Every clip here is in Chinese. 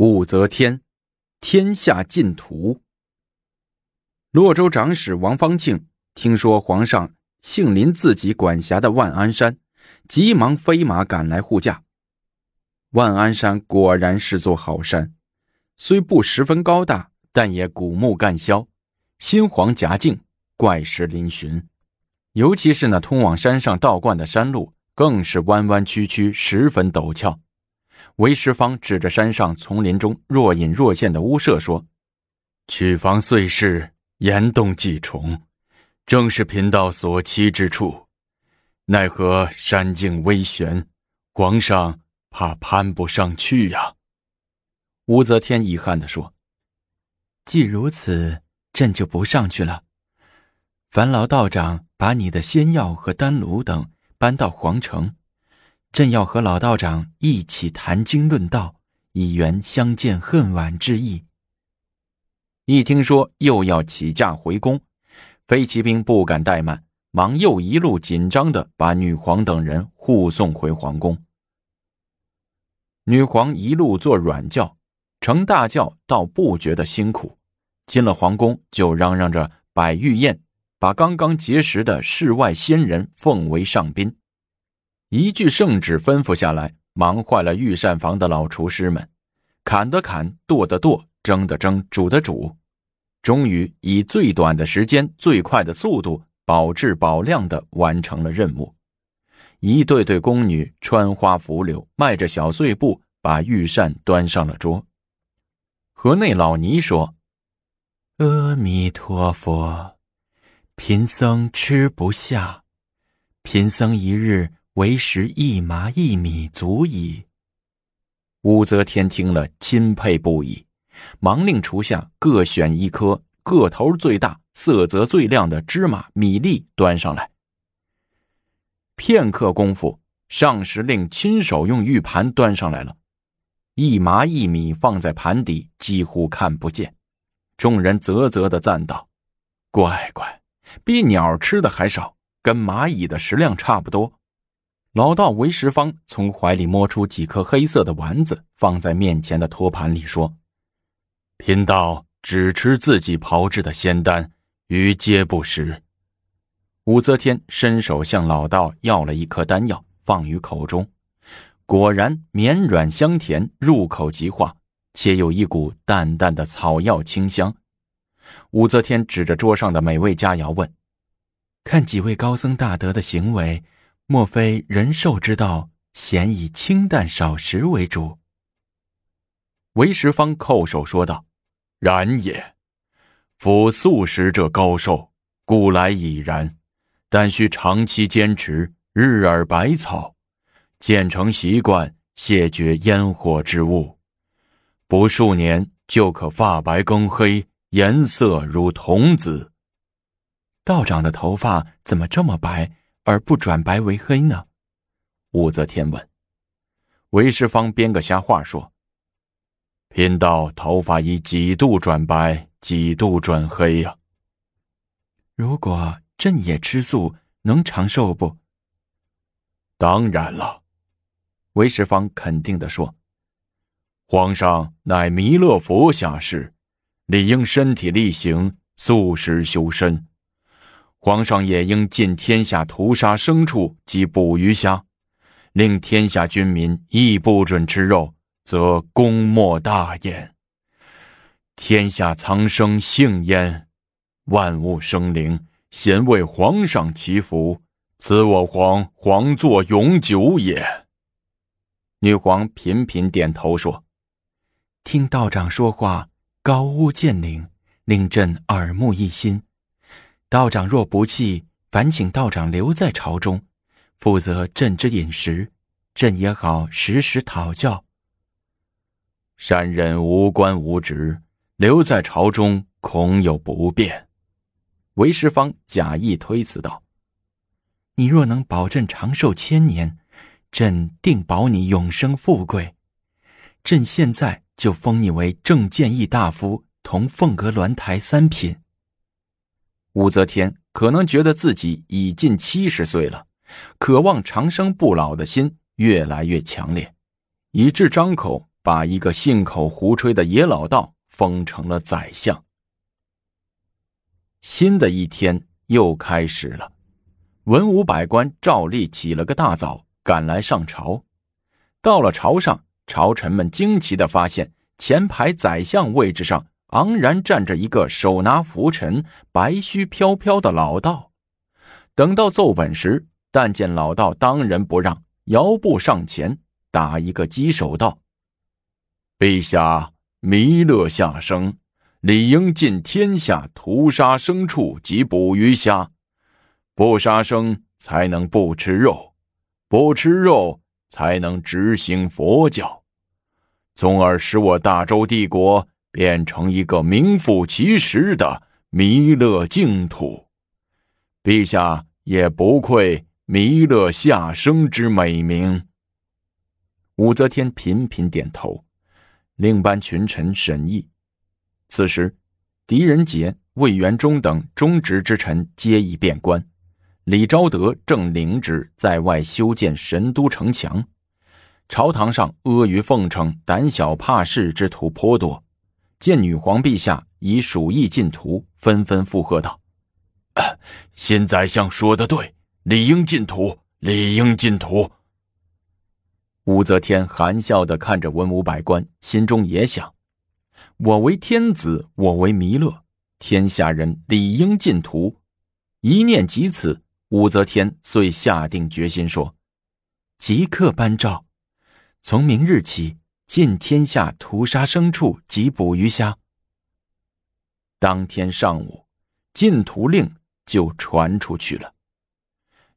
武则天，天下尽图。洛州长史王方庆听说皇上幸临自己管辖的万安山，急忙飞马赶来护驾。万安山果然是座好山，虽不十分高大，但也古木干削，新黄夹径，怪石嶙峋。尤其是那通往山上道观的山路，更是弯弯曲曲，十分陡峭。韦石方指着山上丛林中若隐若现的屋舍说：“曲房碎石，岩洞几重，正是贫道所期之处。奈何山径微悬，皇上怕攀不上去呀。”武则天遗憾地说：“既如此，朕就不上去了。烦劳道长把你的仙药和丹炉等搬到皇城。”朕要和老道长一起谈经论道，以圆相见恨晚之意。一听说又要起驾回宫，飞骑兵不敢怠慢，忙又一路紧张的把女皇等人护送回皇宫。女皇一路坐软轿，乘大轿倒不觉得辛苦，进了皇宫就嚷嚷着摆御宴，把刚刚结识的世外仙人奉为上宾。一句圣旨吩咐下来，忙坏了御膳房的老厨师们，砍的砍，剁的剁，蒸的蒸，煮的煮，终于以最短的时间、最快的速度，保质保量的完成了任务。一对对宫女穿花拂柳，迈着小碎步，把御膳端上了桌。河内老尼说：“阿弥陀佛，贫僧吃不下，贫僧一日。”为食一麻一米足矣。武则天听了，钦佩不已，忙令厨下各选一颗个头最大、色泽最亮的芝麻米粒端上来。片刻功夫，上时令亲手用玉盘端上来了，一麻一米放在盘底，几乎看不见。众人啧啧的赞道：“乖乖，比鸟吃的还少，跟蚂蚁的食量差不多。”老道韦石方从怀里摸出几颗黑色的丸子，放在面前的托盘里，说：“贫道只吃自己炮制的仙丹，余皆不食。”武则天伸手向老道要了一颗丹药，放于口中，果然绵软香甜，入口即化，且有一股淡淡的草药清香。武则天指着桌上的美味佳肴问：“看几位高僧大德的行为？”莫非人寿之道咸以清淡少食为主？韦石方叩首说道：“然也。夫素食者高寿，故来已然。但需长期坚持，日耳百草，渐成习惯，谢绝烟火之物，不数年就可发白更黑，颜色如童子。道长的头发怎么这么白？”而不转白为黑呢？武则天问。韦世方编个瞎话说：“贫道头发已几度转白，几度转黑呀。”如果朕也吃素，能长寿不？当然了，韦世方肯定的说：“皇上乃弥勒佛下士，理应身体力行，素食修身。”皇上也应尽天下屠杀牲畜及捕鱼虾，令天下军民亦不准吃肉，则功莫大焉。天下苍生幸焉，万物生灵咸为皇上祈福，此我皇皇座永久也。女皇频频点头说：“听道长说话，高屋建瓴，令朕耳目一新。”道长若不弃，烦请道长留在朝中，负责朕之饮食，朕也好时时讨教。山人无官无职，留在朝中恐有不便。韦石方假意推辞道：“你若能保朕长寿千年，朕定保你永生富贵。朕现在就封你为正建议大夫，同凤阁鸾台三品。”武则天可能觉得自己已近七十岁了，渴望长生不老的心越来越强烈，以致张口把一个信口胡吹的野老道封成了宰相。新的一天又开始了，文武百官照例起了个大早，赶来上朝。到了朝上，朝臣们惊奇的发现，前排宰相位置上昂然站着一个手拿拂尘、白须飘飘的老道。等到奏本时，但见老道当仁不让，摇步上前，打一个稽首道：“陛下，弥勒下生。”理应尽天下屠杀牲畜及捕鱼虾，不杀生才能不吃肉，不吃肉才能执行佛教，从而使我大周帝国变成一个名副其实的弥勒净土。陛下也不愧弥勒下生之美名。武则天频频点头，另班群臣审议。此时，狄仁杰、魏元忠等忠直之臣皆已变官，李昭德正领旨在外修建神都城墙。朝堂上阿谀奉承、胆小怕事之徒颇多。见女皇陛下以鼠疫进图，纷纷附和道：“新宰相说的对，理应进图，理应进图。”武则天含笑的看着文武百官，心中也想。我为天子，我为弥勒，天下人理应尽图。一念及此，武则天遂下定决心说：“即刻颁诏，从明日起，尽天下屠杀牲畜及捕鱼虾。”当天上午，禁屠令就传出去了。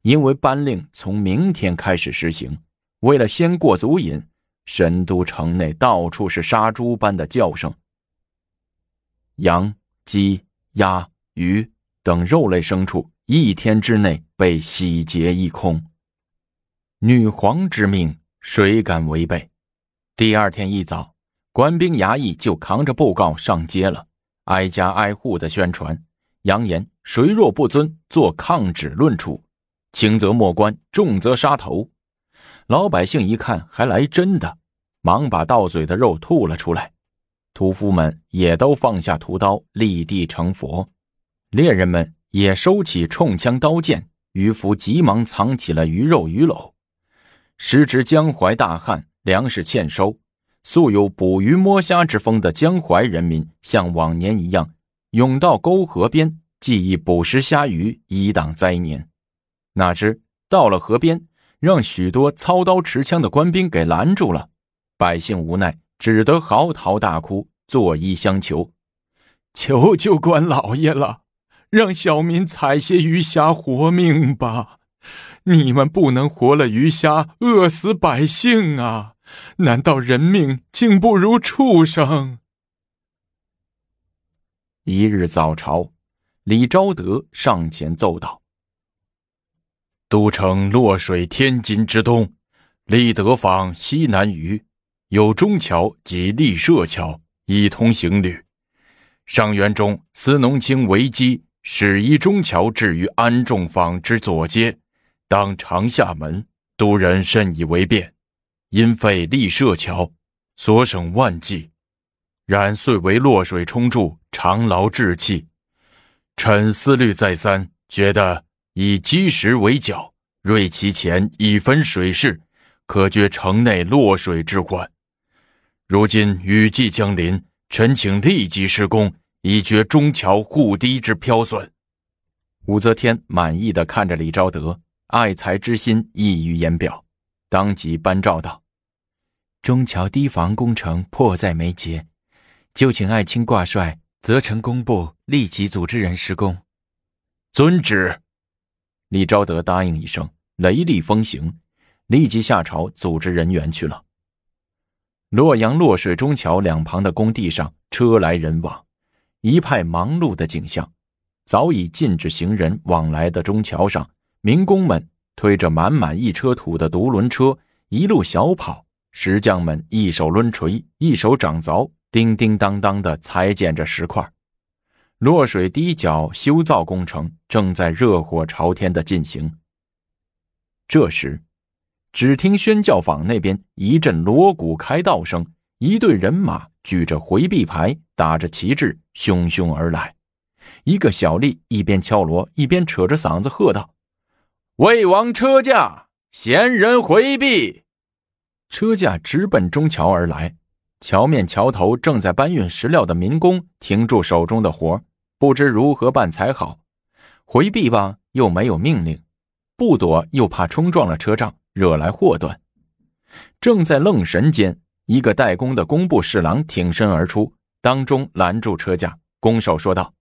因为颁令从明天开始实行，为了先过足瘾，神都城内到处是杀猪般的叫声。羊、鸡、鸭、鱼等肉类牲畜一天之内被洗劫一空。女皇之命，谁敢违背？第二天一早，官兵衙役就扛着布告上街了，挨家挨户的宣传，扬言谁若不遵，做抗旨论处，轻则没官，重则杀头。老百姓一看还来真的，忙把到嘴的肉吐了出来。屠夫们也都放下屠刀，立地成佛；猎人们也收起冲枪刀剑，渔夫急忙藏起了鱼肉鱼篓。时值江淮大旱，粮食欠收，素有捕鱼摸虾之风的江淮人民，像往年一样涌到沟河边，计以捕食虾鱼，以挡灾年。哪知到了河边，让许多操刀持枪的官兵给拦住了，百姓无奈。只得嚎啕大哭，作揖相求：“求求官老爷了，让小民采些鱼虾活命吧！你们不能活了鱼虾，饿死百姓啊！难道人命竟不如畜生？”一日早朝，李昭德上前奏道：“都城洛水天津之东，立德坊西南隅。”有中桥及立社桥，以通行旅。上元中，司农卿为基，使依中桥置于安众坊之左街，当长下门。都人甚以为便，因废立设桥，所省万计。然遂为落水冲注，长劳志气。臣思虑再三，觉得以基石为角，锐其前，以分水势，可决城内落水之患。如今雨季将临，臣请立即施工，以绝中桥护堤之飘损。武则天满意的看着李昭德，爱才之心溢于言表，当即颁诏道：“中桥堤防工程迫在眉睫，就请爱卿挂帅，责成工部立即组织人施工。”遵旨。李昭德答应一声，雷厉风行，立即下朝组织人员去了。洛阳洛水中桥两旁的工地上车来人往，一派忙碌的景象。早已禁止行人往来的中桥上，民工们推着满满一车土的独轮车一路小跑，石匠们一手抡锤，一手掌凿，叮叮当当的裁剪着石块。洛水堤脚修造工程正在热火朝天的进行。这时。只听宣教坊那边一阵锣鼓开道声，一队人马举着回避牌，打着旗帜，汹汹而来。一个小吏一边敲锣，一边扯着嗓子喝道：“魏王车驾，闲人回避！”车驾直奔中桥而来。桥面桥头正在搬运石料的民工停住手中的活，不知如何办才好。回避吧，又没有命令；不躲，又怕冲撞了车仗，惹来祸端。正在愣神间，一个代工的工部侍郎挺身而出，当中拦住车架，拱手说道：“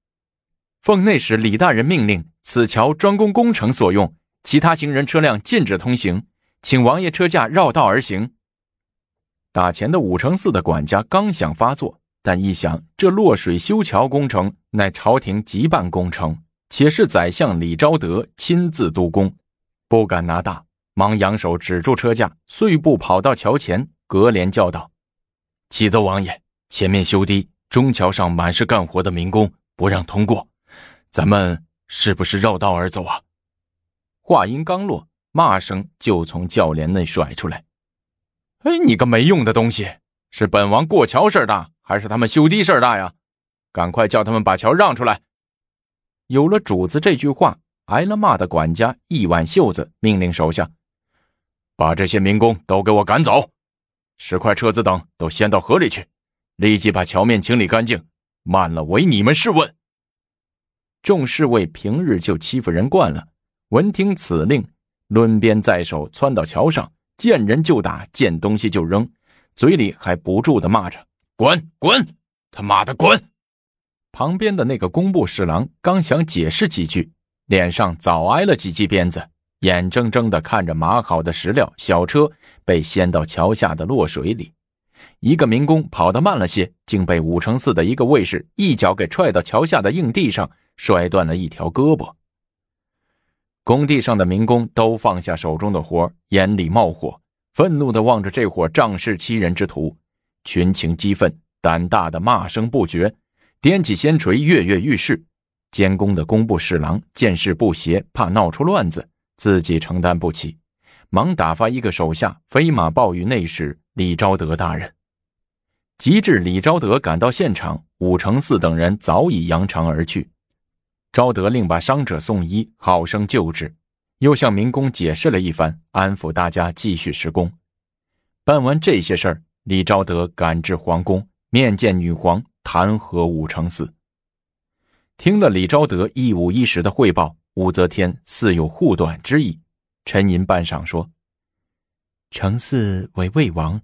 奉内史李大人命令，此桥专供工程所用，其他行人车辆禁止通行，请王爷车驾绕道而行。”打前的武承寺的管家刚想发作，但一想这落水修桥工程乃朝廷急办工程，且是宰相李昭德亲自督工，不敢拿大，忙扬手止住车架，碎步跑到桥前，隔帘叫道：“启奏王爷，前面修堤，中桥上满是干活的民工，不让通过，咱们是不是绕道而走啊？”话音刚落，骂声就从轿帘内甩出来。哎，你个没用的东西！是本王过桥事儿大，还是他们修堤事儿大呀？赶快叫他们把桥让出来！有了主子这句话，挨了骂的管家一挽袖子，命令手下把这些民工都给我赶走，石块、车子等都掀到河里去，立即把桥面清理干净，慢了唯你们试问。众侍卫平日就欺负人惯了，闻听此令，抡鞭在手，窜到桥上。见人就打，见东西就扔，嘴里还不住的骂着：“滚滚，他妈的滚！”旁边的那个工部侍郎刚想解释几句，脸上早挨了几记鞭子，眼睁睁的看着码好的石料小车被掀到桥下的落水里。一个民工跑得慢了些，竟被武承寺的一个卫士一脚给踹到桥下的硬地上，摔断了一条胳膊。工地上的民工都放下手中的活，眼里冒火，愤怒地望着这伙仗势欺人之徒，群情激愤，胆大的骂声不绝，掂起先锤跃跃欲试。监工的工部侍郎见势不协，怕闹出乱子，自己承担不起，忙打发一个手下飞马报与内史李昭德大人。及至李昭德赶到现场，武承嗣等人早已扬长而去。昭德令把伤者送医，好生救治，又向民工解释了一番，安抚大家继续施工。办完这些事儿，李昭德赶至皇宫，面见女皇，弹劾武承嗣。听了李昭德一五一十的汇报，武则天似有护短之意，沉吟半晌说：“承嗣为魏王，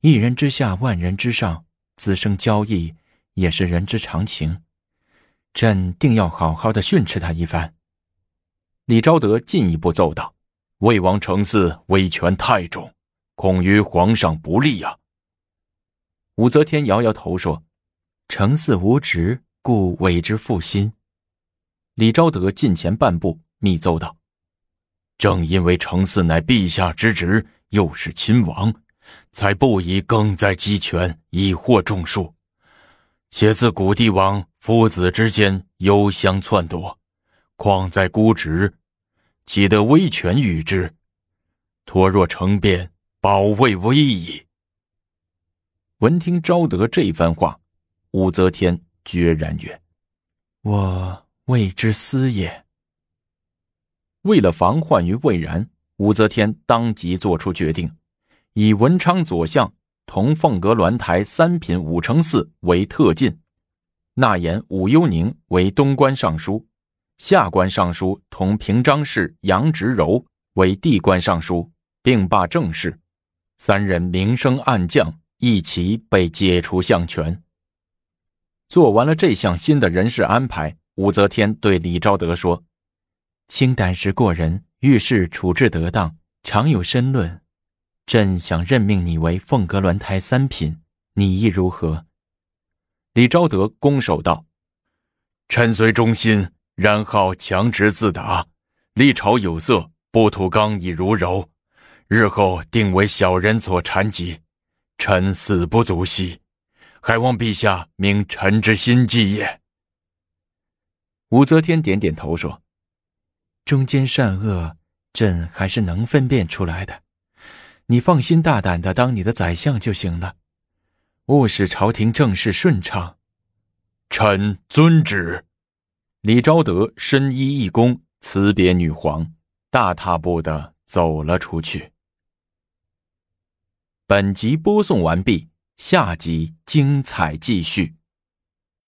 一人之下，万人之上，滋生交易，也是人之常情。”朕定要好好的训斥他一番。李昭德进一步奏道：“魏王承嗣威权太重，恐于皇上不利呀。”武则天摇摇头说：“承嗣无职，故委之负心。”李昭德近前半步，密奏道：“正因为承嗣乃陛下之职，又是亲王，才不宜更在鸡权，以获众数。且自古帝王。”父子之间忧相篡夺，况在孤职，岂得威权与之？托若成变，保卫威矣。闻听昭德这番话，武则天决然曰：“我未之思也。”为了防患于未然，武则天当即作出决定，以文昌左相同凤阁鸾台三品武承嗣为特进。纳言武幽宁为东关尚书，下官尚书同平章事杨直柔为地官尚书，并罢政事。三人明升暗降，一齐被解除相权。做完了这项新的人事安排，武则天对李昭德说：“卿胆识过人，遇事处置得当，常有深论。朕想任命你为凤阁鸾台三品，你意如何？”李昭德拱手道：“臣虽忠心，然好强直自达，历朝有色，不图刚毅如柔，日后定为小人所缠及，臣死不足惜，还望陛下明臣之心计也。”武则天点点头说：“中间善恶，朕还是能分辨出来的，你放心大胆的当你的宰相就行了。务使朝廷政事顺畅。臣遵旨。李昭德深衣一躬，辞别女皇，大踏步的走了出去。本集播送完毕，下集精彩继续。